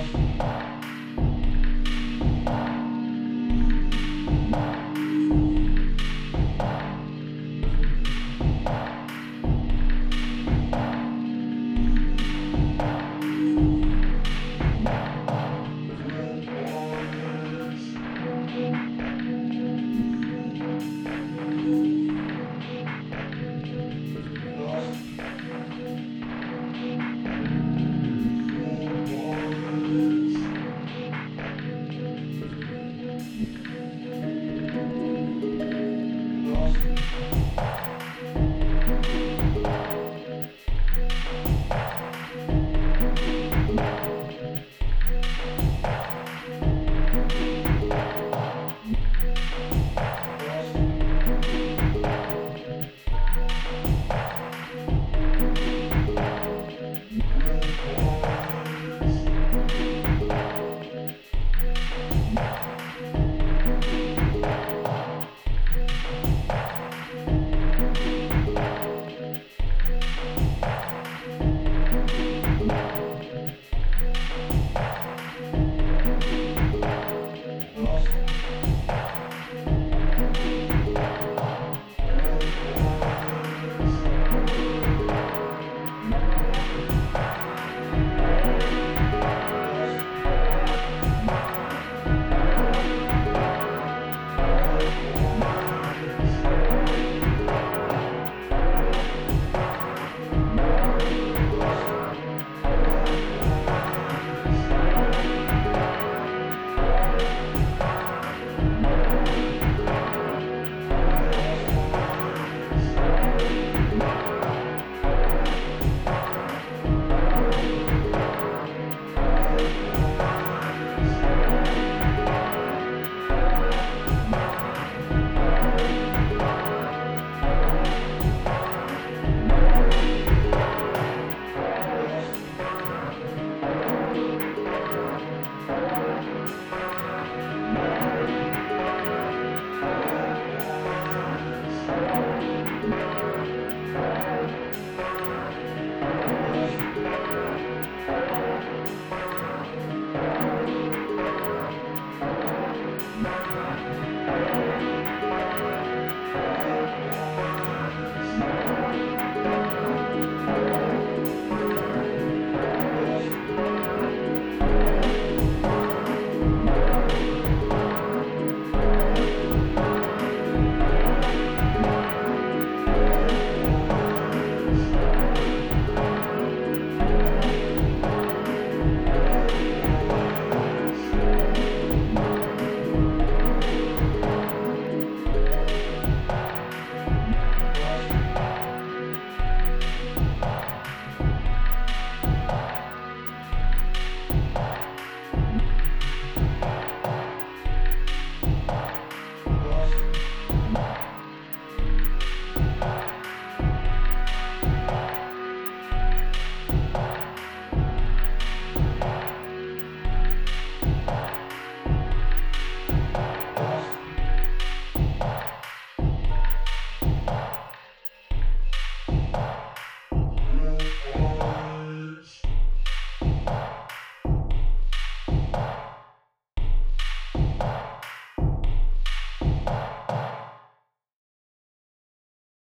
Música